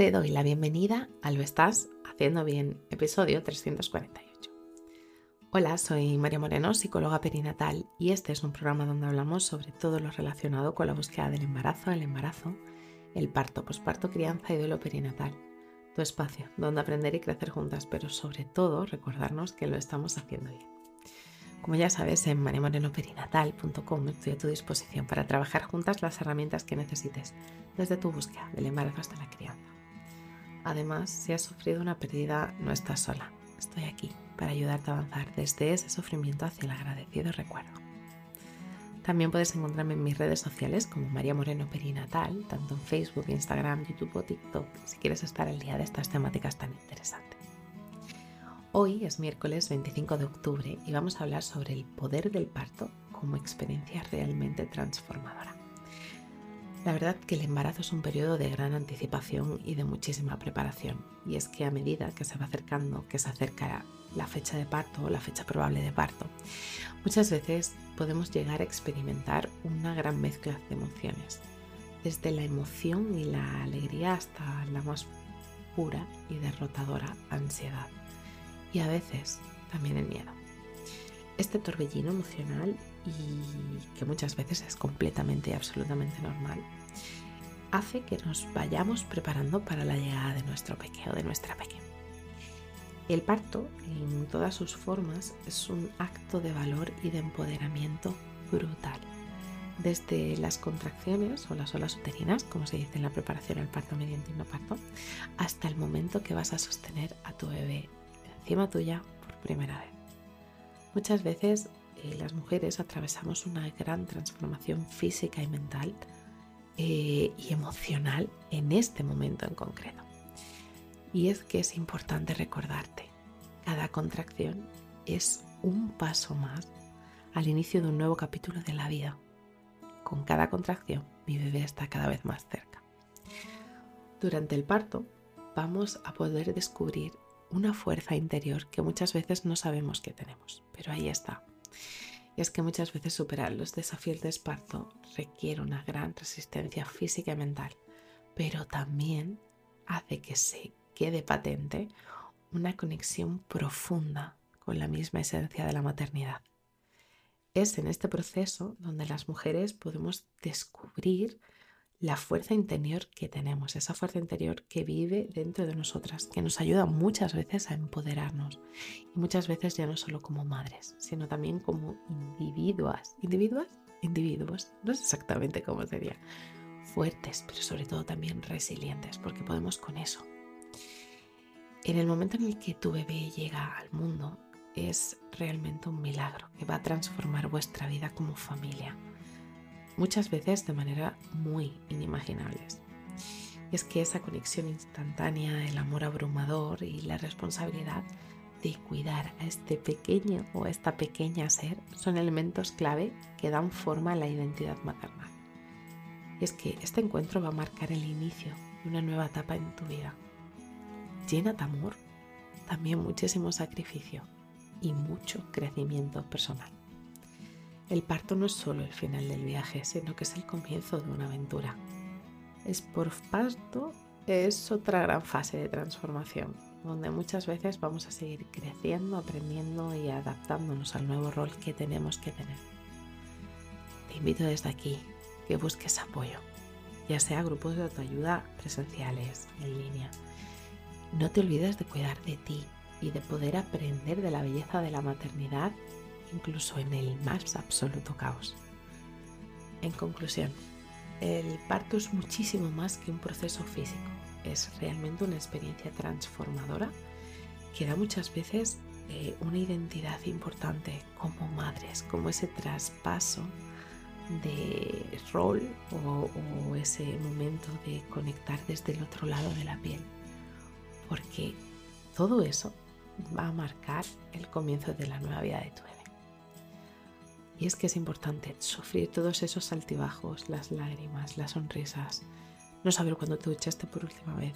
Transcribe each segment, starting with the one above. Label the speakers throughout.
Speaker 1: Te doy la bienvenida a Lo Estás Haciendo Bien, episodio 348. Hola, soy María Moreno, psicóloga perinatal, y este es un programa donde hablamos sobre todo lo relacionado con la búsqueda del embarazo, el embarazo, el parto, posparto, crianza y duelo perinatal. Tu espacio donde aprender y crecer juntas, pero sobre todo recordarnos que lo estamos haciendo bien. Como ya sabes, en mariamorenoperinatal.com estoy a tu disposición para trabajar juntas las herramientas que necesites, desde tu búsqueda del embarazo hasta la crianza. Además, si has sufrido una pérdida, no estás sola. Estoy aquí para ayudarte a avanzar desde ese sufrimiento hacia el agradecido recuerdo. También puedes encontrarme en mis redes sociales como María Moreno Perinatal, tanto en Facebook, Instagram, YouTube o TikTok, si quieres estar al día de estas temáticas tan interesantes. Hoy es miércoles 25 de octubre y vamos a hablar sobre el poder del parto como experiencia realmente transformadora. La verdad que el embarazo es un periodo de gran anticipación y de muchísima preparación. Y es que a medida que se va acercando, que se acerca la fecha de parto o la fecha probable de parto, muchas veces podemos llegar a experimentar una gran mezcla de emociones. Desde la emoción y la alegría hasta la más pura y derrotadora ansiedad y a veces también el miedo. Este torbellino emocional, y que muchas veces es completamente y absolutamente normal, hace que nos vayamos preparando para la llegada de nuestro pequeño o de nuestra pequeña. El parto, en todas sus formas, es un acto de valor y de empoderamiento brutal. Desde las contracciones o las olas uterinas, como se dice en la preparación al parto mediante parto, hasta el momento que vas a sostener a tu bebé encima tuya por primera vez. Muchas veces eh, las mujeres atravesamos una gran transformación física y mental eh, y emocional en este momento en concreto. Y es que es importante recordarte, cada contracción es un paso más al inicio de un nuevo capítulo de la vida. Con cada contracción mi bebé está cada vez más cerca. Durante el parto vamos a poder descubrir una fuerza interior que muchas veces no sabemos que tenemos, pero ahí está. Es que muchas veces superar los desafíos de parto requiere una gran resistencia física y mental, pero también hace que se quede patente una conexión profunda con la misma esencia de la maternidad. Es en este proceso donde las mujeres podemos descubrir la fuerza interior que tenemos, esa fuerza interior que vive dentro de nosotras, que nos ayuda muchas veces a empoderarnos. Y muchas veces ya no solo como madres, sino también como individuas. ¿Individuas? Individuos. No sé exactamente cómo sería. Fuertes, pero sobre todo también resilientes, porque podemos con eso. En el momento en el que tu bebé llega al mundo, es realmente un milagro que va a transformar vuestra vida como familia muchas veces de manera muy inimaginables. Y es que esa conexión instantánea, el amor abrumador y la responsabilidad de cuidar a este pequeño o a esta pequeña ser son elementos clave que dan forma a la identidad maternal. Y es que este encuentro va a marcar el inicio de una nueva etapa en tu vida. Llena de amor, también muchísimo sacrificio y mucho crecimiento personal. El parto no es solo el final del viaje, sino que es el comienzo de una aventura. Es por parto es otra gran fase de transformación, donde muchas veces vamos a seguir creciendo, aprendiendo y adaptándonos al nuevo rol que tenemos que tener. Te invito desde aquí que busques apoyo, ya sea grupos de autoayuda presenciales, en línea. No te olvides de cuidar de ti y de poder aprender de la belleza de la maternidad incluso en el más absoluto caos. En conclusión, el parto es muchísimo más que un proceso físico, es realmente una experiencia transformadora que da muchas veces eh, una identidad importante como madres, como ese traspaso de rol o, ese momento de conectar desde el otro lado de la piel. Porque todo eso va a marcar el comienzo de la nueva vida de tu bebé. Y es que es importante sufrir todos esos altibajos, las lágrimas, las sonrisas, no saber cuándo te duchaste por última vez,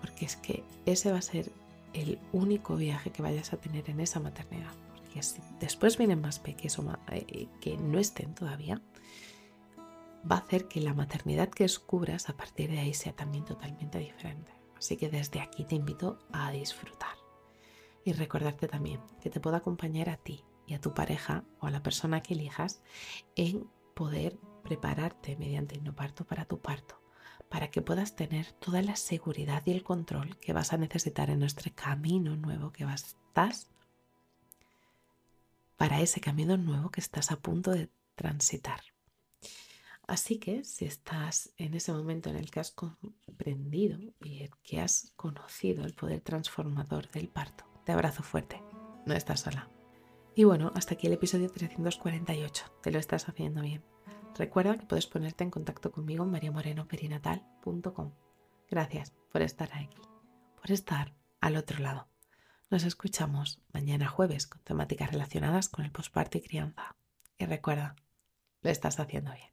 Speaker 1: porque es que ese va a ser el único viaje que vayas a tener en esa maternidad. Porque si después vienen más pequeños eh, que no estén todavía, va a hacer que la maternidad que descubras a partir de ahí sea también totalmente diferente. Así que desde aquí te invito a disfrutar. Y recordarte también que te puedo acompañar a ti a tu pareja o a la persona que elijas en poder prepararte mediante el no parto para tu parto, para que puedas tener toda la seguridad y el control que vas a necesitar en nuestro camino nuevo que vas, estás, para ese camino nuevo que estás a punto de transitar. Así que si estás en ese momento en el que has comprendido y que has conocido el poder transformador del parto, te abrazo fuerte, no estás sola. Y bueno, hasta aquí el episodio 348, te lo estás haciendo bien. Recuerda que puedes ponerte en contacto conmigo en mariamorenoperinatal.com. Gracias por estar aquí, por estar al otro lado. Nos escuchamos mañana jueves con temáticas relacionadas con el posparto y crianza. Y recuerda, lo estás haciendo bien.